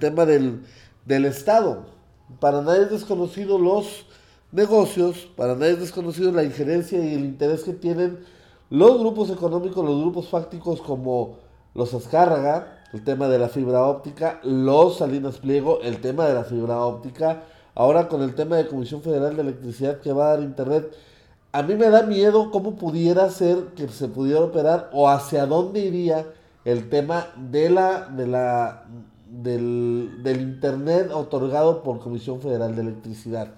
tema del, del Estado. Para nadie es desconocido los negocios, para nadie es desconocido la injerencia y el interés que tienen los grupos económicos, los grupos fácticos como los Azcárraga, el tema de la fibra óptica, los Salinas Pliego, el tema de la fibra óptica, ahora con el tema de Comisión Federal de Electricidad que va a dar Internet. A mí me da miedo cómo pudiera ser que se pudiera operar o hacia dónde iría el tema de la, de la, del, del Internet otorgado por Comisión Federal de Electricidad.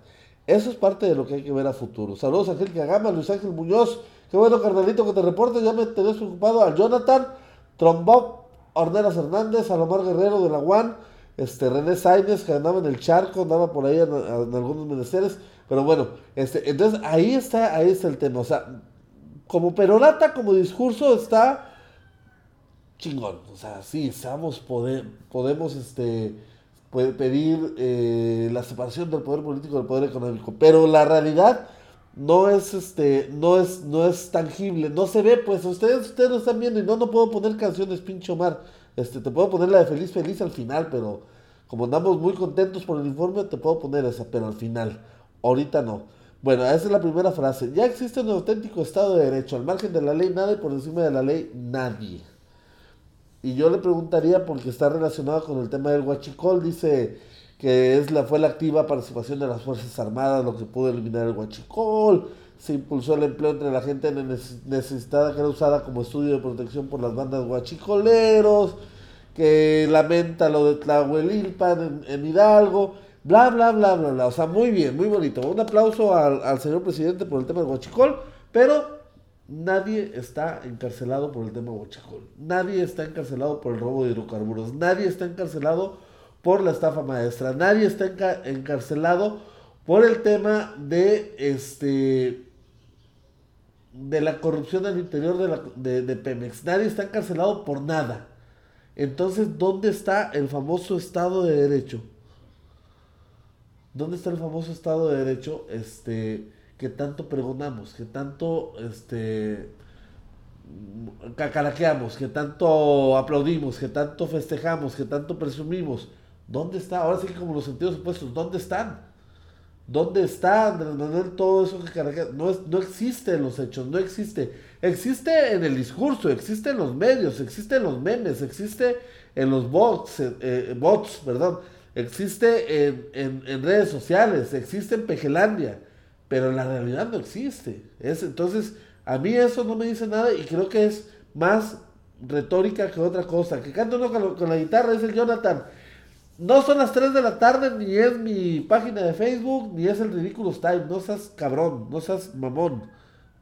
Eso es parte de lo que hay que ver a futuro. Saludos a Angélica Gama, Luis Ángel Muñoz. Qué bueno, carnalito, que te reportes. Ya me tenés preocupado. A Jonathan, Trombob, Ornelas Hernández, Salomar Guerrero de la UAN, este, René Sainz, que andaba en el charco, andaba por ahí en, algunos menesteres. Pero bueno, este, entonces ahí está, ahí está el tema. O sea, como perorata, como discurso, está chingón. O sea, sí, estamos, podemos este, pedir eh, la separación del poder político del poder económico. Pero la realidad no es este no es no es tangible. No se ve pues ustedes ustedes lo están viendo y no no puedo poner canciones pincho mar este te puedo poner la de feliz feliz al final pero como andamos muy contentos por el informe te puedo poner esa pero al final ahorita no. Bueno esa es la primera frase. Ya existe un auténtico estado de derecho. Al margen de la ley nada y por encima de la ley nadie y yo le preguntaría porque está relacionado con el tema del huachicol dice que es la, fue la activa participación de las Fuerzas Armadas lo que pudo eliminar el huachicol, se impulsó el empleo entre la gente necesitada que era usada como estudio de protección por las bandas huachicoleros, que lamenta lo de Tlahuelilpan en, Hidalgo, bla, bla, bla, bla, bla. O sea, muy bien, muy bonito. Un aplauso al, al señor presidente por el tema del huachicol, pero nadie está encarcelado por el tema huachicol. Nadie está encarcelado por el robo de hidrocarburos. Nadie está encarcelado por la estafa maestra. Nadie está encarcelado por el tema de este de la corrupción al interior de, de, Pemex. Nadie está encarcelado por nada. Entonces, ¿dónde está el famoso Estado de Derecho? ¿Dónde está el famoso Estado de Derecho? Este, que tanto pregonamos, que tanto este, cacaraqueamos, que tanto aplaudimos, que tanto festejamos, que tanto presumimos. ¿Dónde está? Ahora sí que como los sentidos opuestos, ¿dónde están? ¿Dónde están? todo eso que no, es, no existe en los hechos, no existe. Existe en el discurso, existe en los medios, existe en los memes, existe en los bots, eh, eh, bots perdón, existe en, redes sociales, existe en Pejelandia, pero la realidad no existe. Es, entonces, a mí eso no me dice nada y creo que es más retórica que otra cosa. Que canta uno con, la guitarra, es el Jonathan no son las 3 de la tarde, ni es mi página de Facebook, ni es el Ridiculous Time. No seas cabrón, no seas mamón,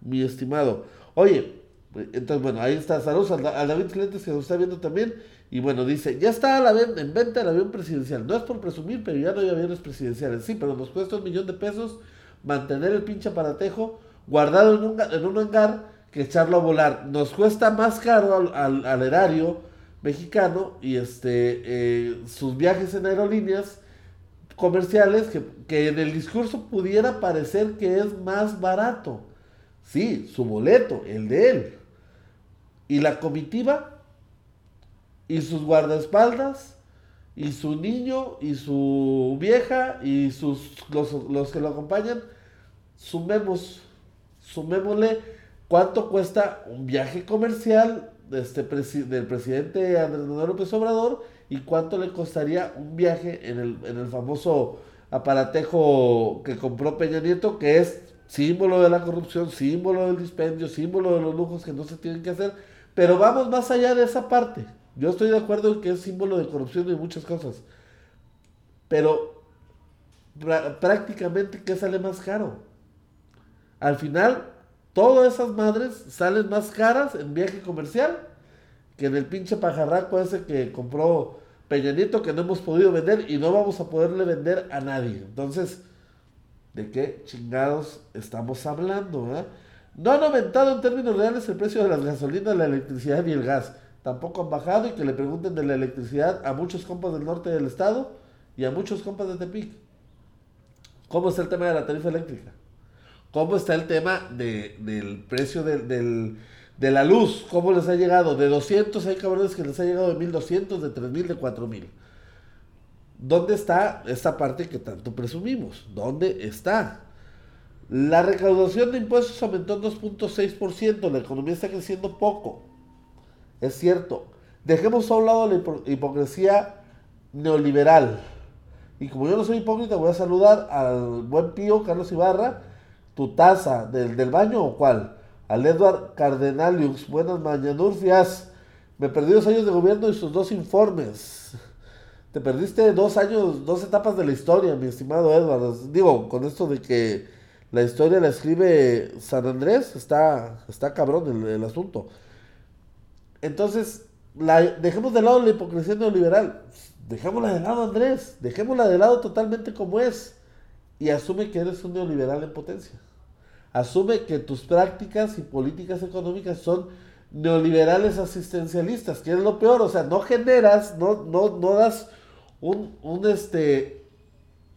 mi estimado. Oye, entonces bueno, ahí está. Saludos a, David Clientes que nos está viendo también. Y bueno, dice, ya está en venta el avión presidencial. No es por presumir, pero ya no hay aviones presidenciales. Sí, pero nos cuesta un millón de pesos mantener el pinche aparatejo guardado en un, hangar que echarlo a volar. Nos cuesta más caro al, erario mexicano y este eh, sus viajes en aerolíneas comerciales que, en el discurso pudiera parecer que es más barato. Sí, su boleto, el de él. Y la comitiva y sus guardaespaldas y su niño y su vieja y sus los, los que lo acompañan, sumemos, sumémosle cuánto cuesta un viaje comercial este del presidente Andrés Manuel López Obrador y cuánto le costaría un viaje en el, en el famoso aparatejo que compró Peña Nieto, que es símbolo de la corrupción, símbolo del dispendio, símbolo de los lujos que no se tienen que hacer. Pero vamos más allá de esa parte. Yo estoy de acuerdo en que es símbolo de corrupción y muchas cosas. Pero prácticamente, ¿qué sale más caro? Al final, Todas esas madres salen más caras en viaje comercial que en el pinche pajarraco ese que compró Peñanito que no hemos podido vender y no vamos a poderle vender a nadie. Entonces, ¿de qué chingados estamos hablando? No han aumentado en términos reales el precio de las gasolinas, la electricidad y el gas. Tampoco han bajado y que le pregunten de la electricidad a muchos compas del norte del estado y a muchos compas de Tepic. ¿Cómo está el tema de la tarifa eléctrica? ¿Cómo está el tema del precio de, la luz? ¿Cómo les ha llegado? De 200 hay cabrones que les ha llegado de 1200, de 3000, de 4000. ¿Dónde está esta parte que tanto presumimos? ¿Dónde está? La recaudación de impuestos aumentó en 2.6%, la economía está creciendo poco. Es cierto. Dejemos a un lado la hipocresía neoliberal. Y como yo no soy hipócrita, voy a saludar al buen pío Carlos Ibarra. ¿Tu taza del, del baño o cuál? Al Edward Cardenalius. Buenas mañanurfias. Me perdí dos años de gobierno y sus dos informes. Te perdiste dos años, dos etapas de la historia, mi estimado Edward. Digo, con esto de que la historia la escribe San Andrés, está, está cabrón el, asunto. Entonces, dejemos de lado la hipocresía neoliberal. Dejémosla de lado, Andrés. Dejémosla de lado totalmente como es. Y asume que eres un neoliberal en potencia. Asume que tus prácticas y políticas económicas son neoliberales asistencialistas, que es lo peor. O sea, no generas, no, no, no das un, un, este,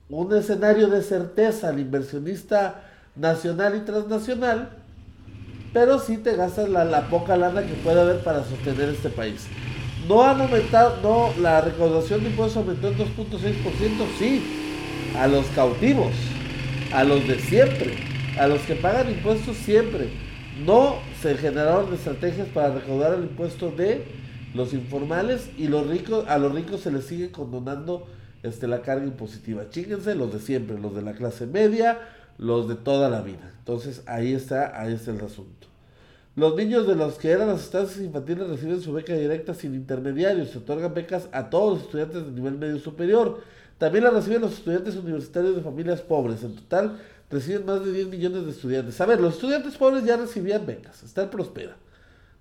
un escenario de certeza al inversionista nacional y transnacional, pero sí te gastas la, la poca lana que puede haber para sostener este país. No han aumentado, no, la recaudación de impuestos aumentó en 2.6%, sí, a los cautivos, a los de siempre, a los que pagan impuestos siempre. No se generaron estrategias para recaudar el impuesto de los informales y los ricos, a los ricos se les sigue condonando este, la carga impositiva. Chíquense los de siempre, los de la clase media, los de toda la vida. Entonces ahí está, ahí está el asunto. Los niños de los que eran las estancias infantiles reciben su beca directa sin intermediarios. Se otorgan becas a todos los estudiantes de nivel medio superior. También la reciben los estudiantes universitarios de familias pobres. En total reciben más de 10 millones de estudiantes. A ver, los estudiantes pobres ya recibían becas. Está en Prospera.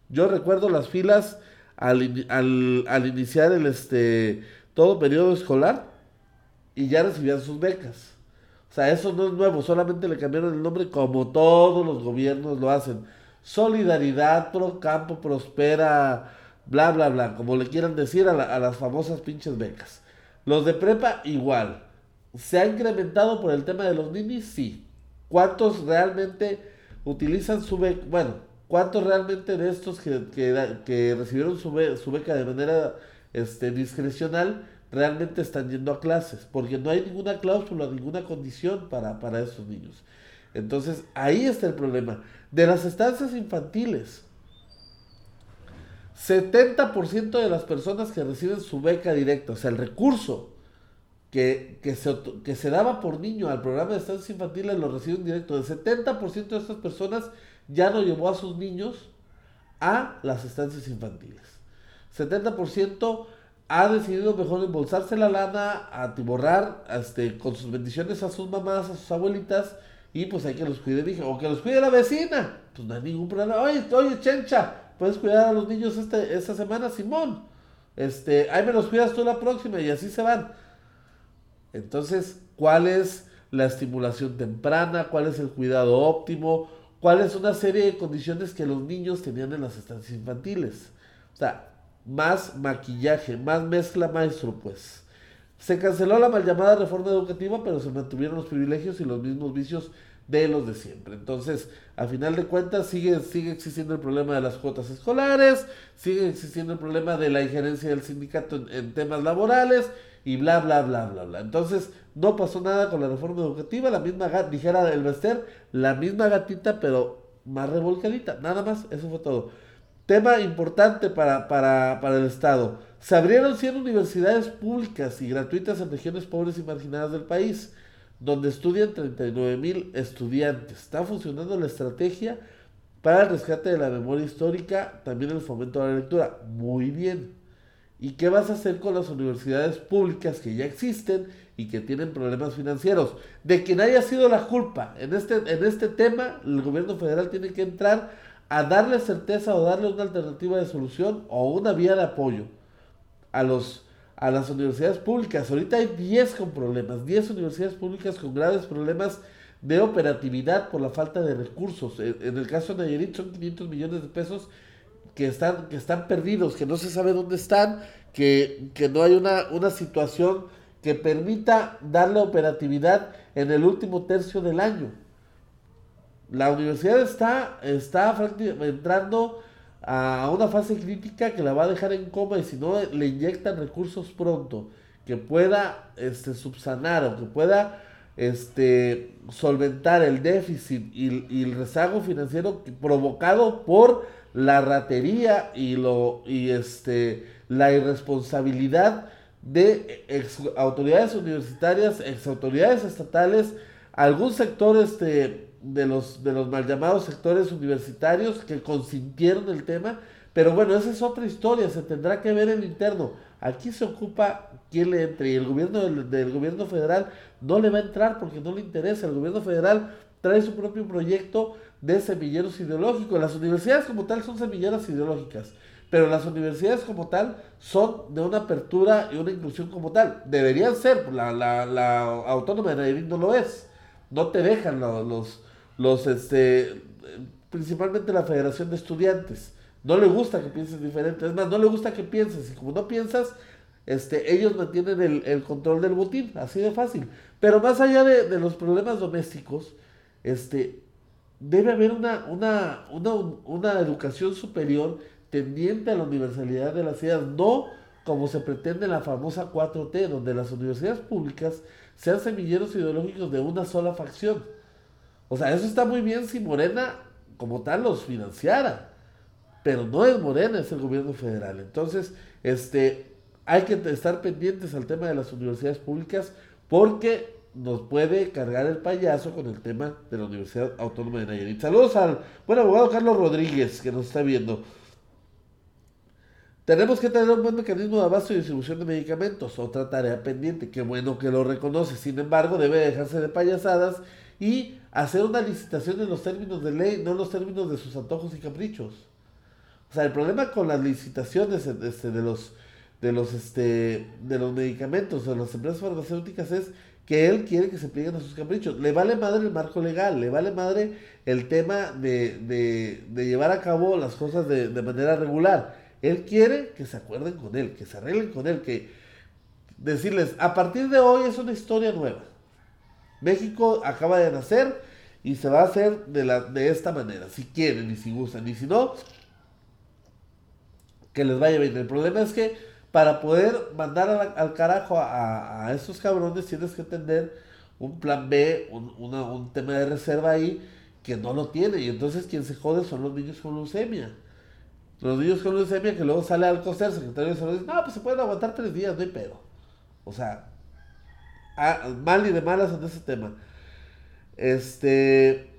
Yo recuerdo las filas al, al, iniciar el este todo periodo escolar y ya recibían sus becas. O sea, eso no es nuevo, solamente le cambiaron el nombre como todos los gobiernos lo hacen. Solidaridad, Pro Campo, Prospera, bla, bla, bla, como le quieran decir a, a las famosas pinches becas. Los de prepa igual. ¿Se ha incrementado por el tema de los ninis? Sí. ¿Cuántos realmente utilizan su beca? Bueno, ¿cuántos realmente de estos que, que, recibieron su, su, beca de manera este, discrecional realmente están yendo a clases, porque no hay ninguna cláusula, ninguna condición para, para esos niños. Entonces, ahí está el problema. De las estancias infantiles, 70% de las personas que reciben su beca directa, o sea, el recurso que, que, se, que se daba por niño al programa de estancias infantiles, lo reciben directo. El 70% de estas personas ya no llevó a sus niños a las estancias infantiles. 70% ha decidido mejor embolsarse la lana, atiborrar este, con sus bendiciones a sus mamás, a sus abuelitas, y pues hay que los cuide, dije, o que los cuide la vecina, pues no hay ningún problema. Oye, oye, Chencha, puedes cuidar a los niños este, esta semana, Simón. Este, ahí me los cuidas tú la próxima, y así se van. Entonces, ¿cuál es la estimulación temprana? ¿Cuál es el cuidado óptimo? ¿Cuál es una serie de condiciones que los niños tenían en las estancias infantiles? O sea, más maquillaje, más mezcla maestro, pues. Se canceló la mal llamada reforma educativa, pero se mantuvieron los privilegios y los mismos vicios de los de siempre. Entonces, a final de cuentas, sigue, sigue existiendo el problema de las cuotas escolares, sigue existiendo el problema de la injerencia del sindicato en, temas laborales y bla, bla, bla, bla, bla. Entonces, no pasó nada con la reforma educativa, la misma dijera el Bester, la misma gatita, pero más revolcadita, nada más, eso fue todo. Tema importante para, para, para el Estado. Se abrieron 100 universidades públicas y gratuitas en regiones pobres y marginadas del país, donde estudian 39 mil estudiantes. Está funcionando la estrategia para el rescate de la memoria histórica, también el fomento de la lectura. Muy bien. ¿Y qué vas a hacer con las universidades públicas que ya existen y que tienen problemas financieros? De quien haya sido la culpa en este, en este tema, el gobierno federal tiene que entrar a darle certeza o darle una alternativa de solución o una vía de apoyo a, los, a las universidades públicas. Ahorita hay 10 con problemas, 10 universidades públicas con graves problemas de operatividad por la falta de recursos. En, el caso de Nayarit son 500 millones de pesos que están, que están perdidos, que no se sabe dónde están, que, que no hay una, una situación que permita darle operatividad en el último tercio del año la universidad está, está entrando a una fase crítica que la va a dejar en coma y si no le inyectan recursos pronto, que pueda este, subsanar o que pueda este, solventar el déficit y, el rezago financiero provocado por la ratería y, lo, y este, la irresponsabilidad de autoridades universitarias, ex autoridades estatales, algún sector este, de, los, de los mal llamados sectores universitarios que consintieron el tema, pero bueno, esa es otra historia, se tendrá que ver en interno. Aquí se ocupa quién le entre y el gobierno del, gobierno federal no le va a entrar porque no le interesa. El gobierno federal trae su propio proyecto de semilleros ideológicos. Las universidades como tal son semilleras ideológicas, pero las universidades como tal son de una apertura y una inclusión como tal. Deberían ser, la, la, autónoma de Nayarit no lo es. No te dejan los, los este, principalmente la Federación de Estudiantes no le gusta que pienses diferente. Es más, no le gusta que pienses. Y como no piensas, este, ellos mantienen el, control del botín. Así de fácil. Pero más allá de, los problemas domésticos, este, debe haber una, una, una, una educación superior tendiente a la universalidad de las ideas. No como se pretende en la famosa 4T, donde las universidades públicas sean semilleros ideológicos de una sola facción. O sea, eso está muy bien si Morena como tal los financiara pero no es Morena, es el gobierno federal. Entonces, este, hay que estar pendientes al tema de las universidades públicas porque nos puede cargar el payaso con el tema de la Universidad Autónoma de Nayarit. Saludos al buen abogado Carlos Rodríguez que nos está viendo. Tenemos que tener un buen mecanismo de abasto y distribución de medicamentos, otra tarea pendiente, qué bueno que lo reconoce. Sin embargo, debe dejarse de payasadas y hacer una licitación en los términos de ley, no en los términos de sus antojos y caprichos. O sea, el problema con las licitaciones este, de los de los este de los medicamentos de las empresas farmacéuticas es que él quiere que se plieguen a sus caprichos. Le vale madre el marco legal, le vale madre el tema de, llevar a cabo las cosas de, de, manera regular. Él quiere que se acuerden con él, que se arreglen con él, que decirles, a partir de hoy es una historia nueva. México acaba de nacer y se va a hacer de, la, de esta manera, si quieren y si gustan, y si no, que les vaya bien. El problema es que para poder mandar al, carajo a, a, estos cabrones tienes que tener un plan B, un, un, tema de reserva ahí que no lo tiene. Y entonces quien se jode son los niños con leucemia. Los niños con leucemia que luego sale al coser, secretario de salud, dice, no, pues se pueden aguantar tres días, no hay pedo. O sea, mal y de malas en ese tema. Este,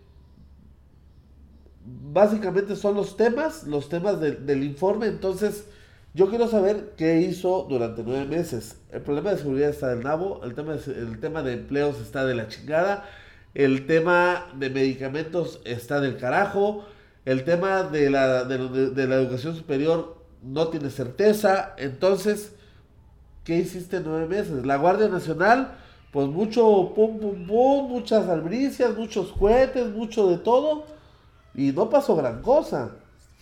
básicamente son los temas, los temas del informe. Entonces, yo quiero saber qué hizo durante nueve meses. El problema de seguridad está del nabo, el tema de, el tema de empleos está de la chingada, el tema de medicamentos está del carajo, el tema de la, de, la educación superior no tiene certeza. Entonces, ¿qué hiciste en nueve meses? La Guardia Nacional, pues mucho pum pum pum, muchas albricias, muchos cohetes, mucho de todo y no pasó gran cosa.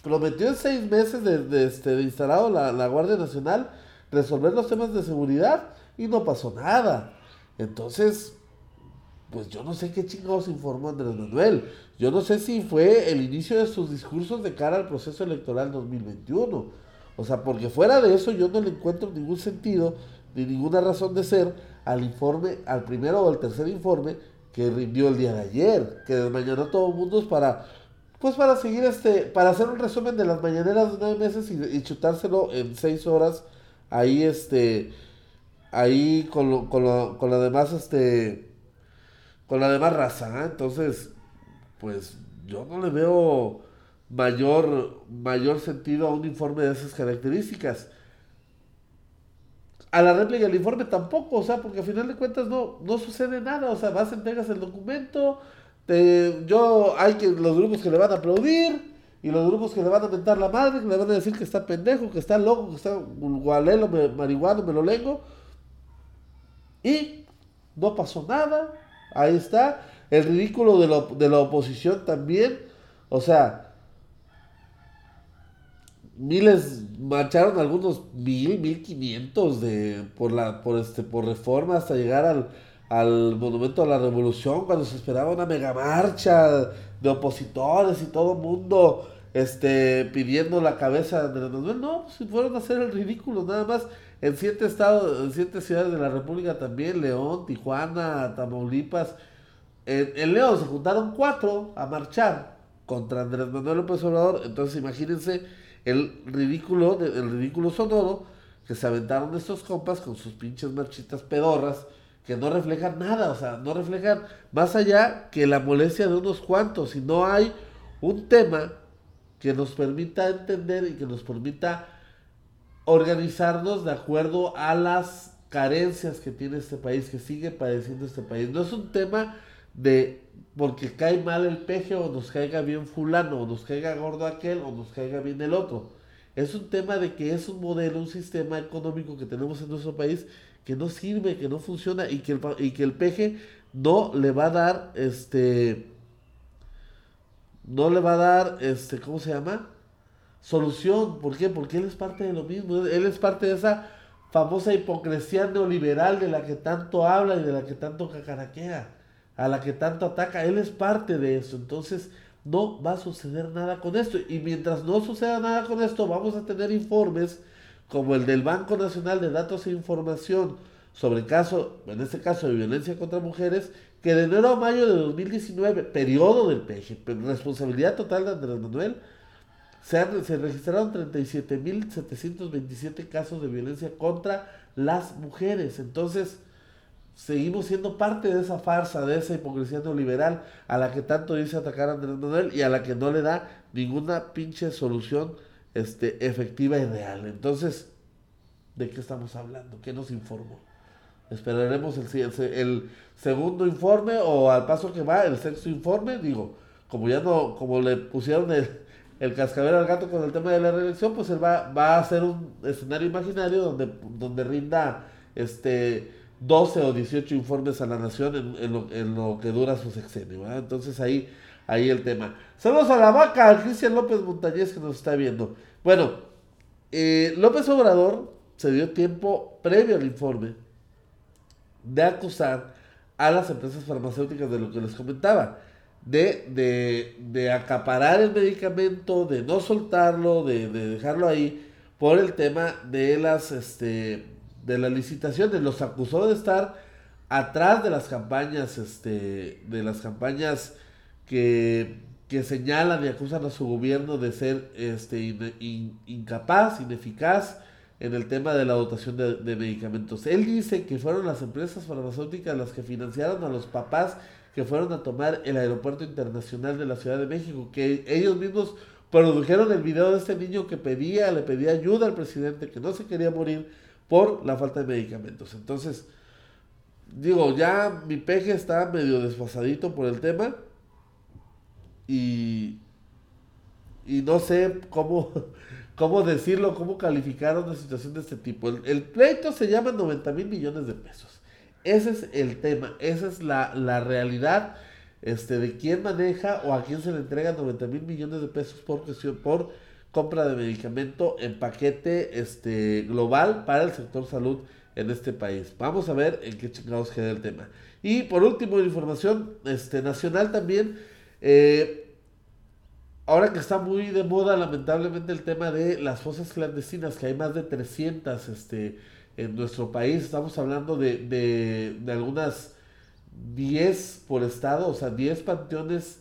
Prometió en seis meses de, este, de instalado la, la, Guardia Nacional resolver los temas de seguridad y no pasó nada. Entonces, pues yo no sé qué chingados informó Andrés Manuel. Yo no sé si fue el inicio de sus discursos de cara al proceso electoral 2021. O sea, porque fuera de eso yo no le encuentro ningún sentido ni ninguna razón de ser al informe, al primero o al tercer informe que rindió el día de ayer, que mañana todo el mundo para pues para seguir este, para hacer un resumen de las mañaneras de nueve meses y, chutárselo en seis horas, ahí este, ahí con, lo, con, lo, con la demás, este, con la demás raza, ¿eh? entonces, pues yo no le veo mayor, mayor sentido a un informe de esas características. A la réplica del informe tampoco, o sea, porque al final de cuentas no, no sucede nada, o sea, vas, entregas el documento, yo hay que los grupos que le van a aplaudir y los grupos que le van a mentar la madre, que le van a decir que está pendejo, que está loco, que está gualelo, marihuano, me lo lengo. Y no pasó nada. Ahí está. El ridículo de, de la oposición también. O sea, miles marcharon algunos mil, mil quinientos de por la por este por reforma hasta llegar al al Monumento a la Revolución, cuando se esperaba una mega marcha de opositores y todo mundo este, pidiendo la cabeza de Andrés Manuel. No, si fueron a hacer el ridículo, nada más. En siete estados, en siete ciudades de la República también, León, Tijuana, Tamaulipas. En, en León se juntaron cuatro a marchar contra Andrés Manuel López Obrador. Entonces imagínense el ridículo, el ridículo sonoro que se aventaron estos compas con sus pinches marchitas pedorras que no reflejan nada, o sea, no reflejan más allá que la molestia de unos cuantos, y no hay un tema que nos permita entender y que nos permita organizarnos de acuerdo a las carencias que tiene este país, que sigue padeciendo este país. No es un tema de porque cae mal el peje o nos caiga bien fulano, o nos caiga gordo aquel o nos caiga bien el otro. Es un tema de que es un modelo, un sistema económico que tenemos en nuestro país que no sirve, que no funciona y que el, y que el peje no le va a dar, este, no le va a dar, este, ¿cómo se llama? Solución. ¿Por qué? Porque él es parte de lo mismo. Él es parte de esa famosa hipocresía neoliberal de la que tanto habla y de la que tanto cacaraquea, a la que tanto ataca. Él es parte de eso. Entonces, no va a suceder nada con esto. Y mientras no suceda nada con esto, vamos a tener informes como el del Banco Nacional de Datos e Información sobre caso, en este caso de violencia contra mujeres, que de enero a mayo de 2019, periodo del PG, responsabilidad total de Andrés Manuel, se, se registraron 37.727 casos de violencia contra las mujeres. Entonces, seguimos siendo parte de esa farsa, de esa hipocresía neoliberal a la que tanto dice atacar a Andrés Manuel y a la que no le da ninguna pinche solución este, efectiva y real. Entonces, ¿de qué estamos hablando? ¿Qué nos informó? Esperaremos el, el, segundo informe o al paso que va el sexto informe. Digo, como ya no, como le pusieron el, el cascabel al gato con el tema de la reelección, pues él va, va a ser un escenario imaginario donde, donde rinda este 12 o 18 informes a la nación en, lo, que dura su sexenio. Entonces ahí, ahí el tema. Saludos a la vaca, a Cristian López Montañez que nos está viendo. Bueno, eh, López Obrador se dio tiempo previo al informe de acusar a las empresas farmacéuticas de lo que les comentaba. De, de, de acaparar el medicamento, de no soltarlo, de, de dejarlo ahí, por el tema de las este, de las licitaciones, los acusó de estar atrás de las campañas, este, de las campañas que, que señalan y acusan a su gobierno de ser este, incapaz, ineficaz en el tema de la dotación de, de, medicamentos. Él dice que fueron las empresas farmacéuticas las que financiaron a los papás que fueron a tomar el aeropuerto internacional de la Ciudad de México, que ellos mismos produjeron el video de este niño que pedía, le pedía ayuda al presidente, que no se quería morir, por la falta de medicamentos. Entonces, digo, ya mi peje está medio desfasadito por el tema y, y no sé cómo, cómo decirlo, cómo calificar una situación de este tipo. El, pleito se llama 90 mil millones de pesos. Ese es el tema, esa es la, la realidad este, de quién maneja o a quién se le entrega 90 mil millones de pesos por por compra de medicamento en paquete este, global para el sector salud en este país. Vamos a ver en qué chingados queda el tema. Y por último, información este, nacional también. Eh, ahora que está muy de moda, lamentablemente, el tema de las fosas clandestinas, que hay más de 300 este, en nuestro país. Estamos hablando de, de, de algunas 10 por estado, o sea, 10 panteones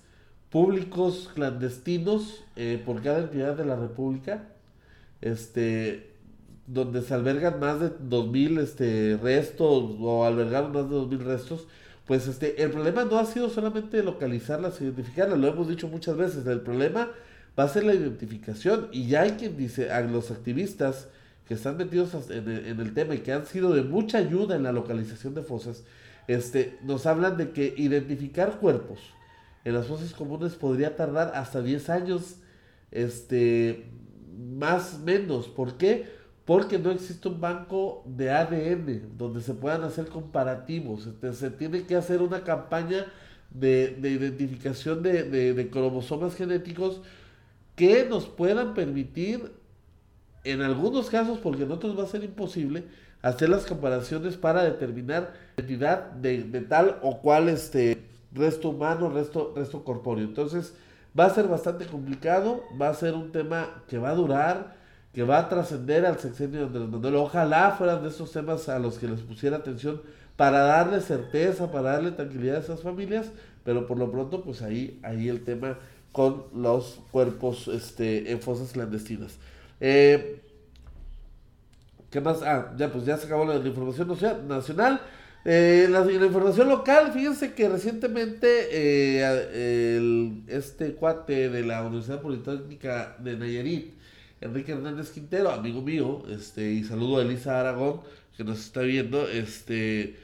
públicos clandestinos eh, por cada entidad de la República, este, donde se albergan más de 2.000 este, restos o albergaron más de 2.000 restos, pues este, el problema no ha sido solamente localizarlas, identificarlas, lo hemos dicho muchas veces, el problema va a ser la identificación y ya hay quien dice a los activistas que están metidos en en el tema y que han sido de mucha ayuda en la localización de fosas, este, nos hablan de que identificar cuerpos, en las fosas comunes podría tardar hasta 10 años, este, más menos. ¿Por qué? Porque no existe un banco de ADN donde se puedan hacer comparativos. Este, se tiene que hacer una campaña de, identificación de, de, cromosomas genéticos que nos puedan permitir, en algunos casos, porque en otros va a ser imposible, hacer las comparaciones para determinar la identidad de, tal o cual este, resto humano, resto, resto corpóreo. Entonces, Va a ser bastante complicado, va a ser un tema que va a durar, que va a trascender al sexenio de Andrés Manuel. Ojalá fueran de esos temas a los que les pusiera atención para darle certeza, para darle tranquilidad a esas familias, pero por lo pronto, pues ahí, ahí el tema con los cuerpos este, en fosas clandestinas. Eh, ¿Qué más? Ah, ya pues ya se acabó la, información nacional. Eh, la, información local, fíjense que recientemente eh, el, este cuate de la Universidad Politécnica de Nayarit, Enrique Hernández Quintero, amigo mío, este, y saludo a Elisa Aragón, que nos está viendo, este,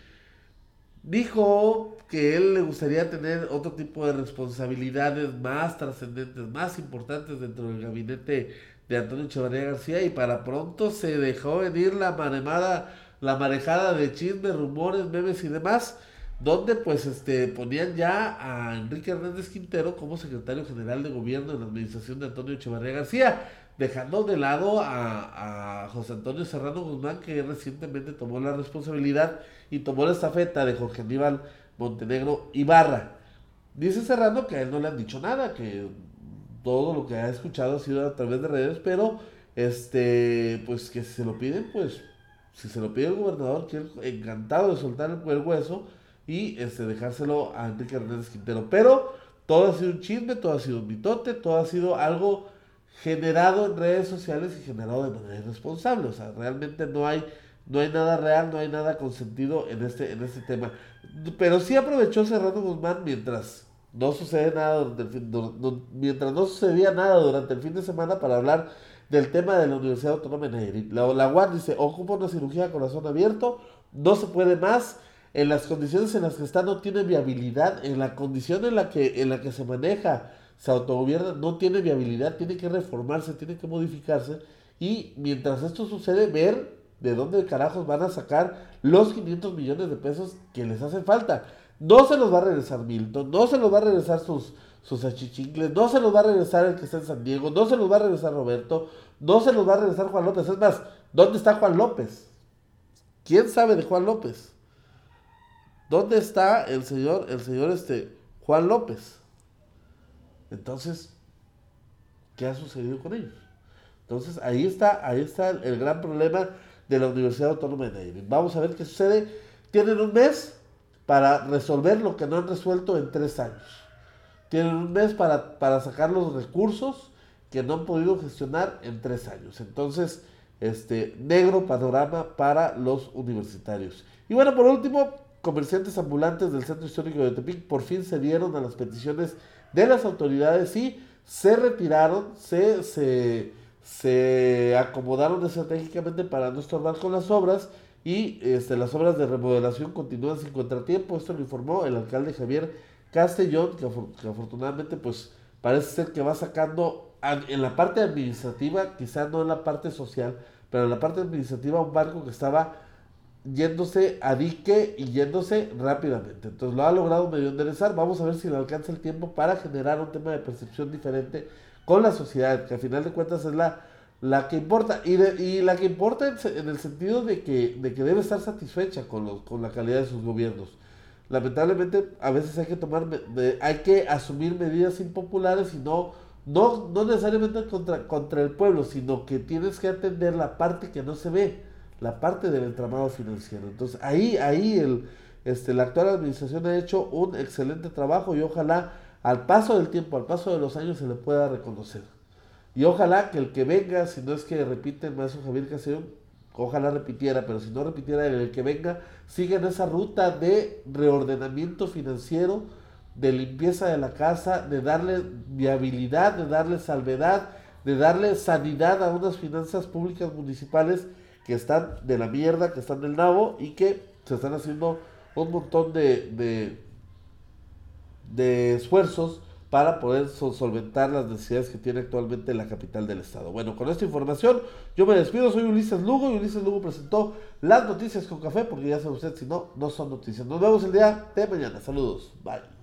dijo que él le gustaría tener otro tipo de responsabilidades más trascendentes, más importantes dentro del gabinete de Antonio Echevarría García y para pronto se dejó venir la maremada, la marejada de chismes, rumores, memes y demás, donde pues este ponían ya a Enrique Hernández Quintero como secretario general de gobierno en la administración de Antonio Echevarría García, dejando de lado a, a José Antonio Serrano Guzmán que recientemente tomó la responsabilidad y tomó la estafeta de Jorge Aníbal Montenegro Ibarra. Dice Serrano que a él no le han dicho nada, que todo lo que ha escuchado ha sido a través de redes, pero este, pues que si se lo piden, pues si se lo pide el gobernador, que encantado de soltar el, hueso y este, dejárselo a Enrique Hernández Quintero. Pero todo ha sido un chisme, todo ha sido un mitote, todo ha sido algo generado en redes sociales y generado de manera irresponsable. O sea, realmente no hay, no hay nada real, no hay nada consentido en este, en este tema. Pero sí aprovechó Serrano Guzmán mientras no sucede nada durante el fin, mientras no sucedía nada durante el fin de semana para hablar del tema de la Universidad Autónoma de Nayarit. La, la dice, ocupa una cirugía a corazón abierto, no se puede más, en las condiciones en las que está no tiene viabilidad, en la condición en la que, en la que se maneja, se autogobierna, no tiene viabilidad, tiene que reformarse, tiene que modificarse, y mientras esto sucede, ver de dónde carajos van a sacar los 500 millones de pesos que les hacen falta. No se los va a regresar Milton, no se los va a regresar sus, sus achichingles, no se los va a regresar el que está en San Diego, no se los va a regresar Roberto, no se los va a regresar Juan López. Es más, ¿dónde está Juan López? ¿Quién sabe de Juan López? ¿Dónde está el señor, el señor este, Juan López? Entonces, ¿qué ha sucedido con ellos? Entonces, ahí está, ahí está el, gran problema de la Universidad Autónoma de Nayarit. Vamos a ver qué sucede. Tienen un mes para resolver lo que no han resuelto en tres años. Mes para, para sacar los recursos que no han podido gestionar en tres años. Entonces, este negro panorama para los universitarios. Y bueno, por último, comerciantes ambulantes del Centro Histórico de Tepic por fin se dieron a las peticiones de las autoridades y se retiraron, se, se, se acomodaron estratégicamente para no estorbar con las obras y este, las obras de remodelación continúan sin contratiempo. Esto lo informó el alcalde Javier Castellón, que, afortunadamente pues parece ser que va sacando en la parte administrativa, quizá no en la parte social, pero en la parte administrativa un barco que estaba yéndose a dique y yéndose rápidamente. Entonces lo ha logrado medio enderezar. Vamos a ver si le alcanza el tiempo para generar un tema de percepción diferente con la sociedad, que al final de cuentas es la la que importa, y, y la que importa en, el sentido de que, de que debe estar satisfecha con, los, con la calidad de sus gobiernos. Lamentablemente, a veces hay que tomar, hay que asumir medidas impopulares y no, no, necesariamente contra, contra el pueblo, sino que tienes que atender la parte que no se ve, la parte del entramado financiero. Entonces, ahí, ahí el, este, la actual administración ha hecho un excelente trabajo y ojalá al paso del tiempo, al paso de los años se le pueda reconocer. Y ojalá que el que venga, si no es que repite el maestro Javier Castellón, ojalá repitiera, pero si no repitiera, el que venga, siga en esa ruta de reordenamiento financiero, de limpieza de la casa, de darle viabilidad, de darle salvedad, de darle sanidad a unas finanzas públicas municipales que están de la mierda, que están del nabo y que se están haciendo un montón de, de, de esfuerzos para poder solventar las necesidades que tiene actualmente la capital del estado. Bueno, con esta información yo me despido, soy Ulises Lugo y Ulises Lugo presentó las noticias con café porque ya sabe usted, si no, no son noticias. Nos vemos el día de mañana. Saludos, bye.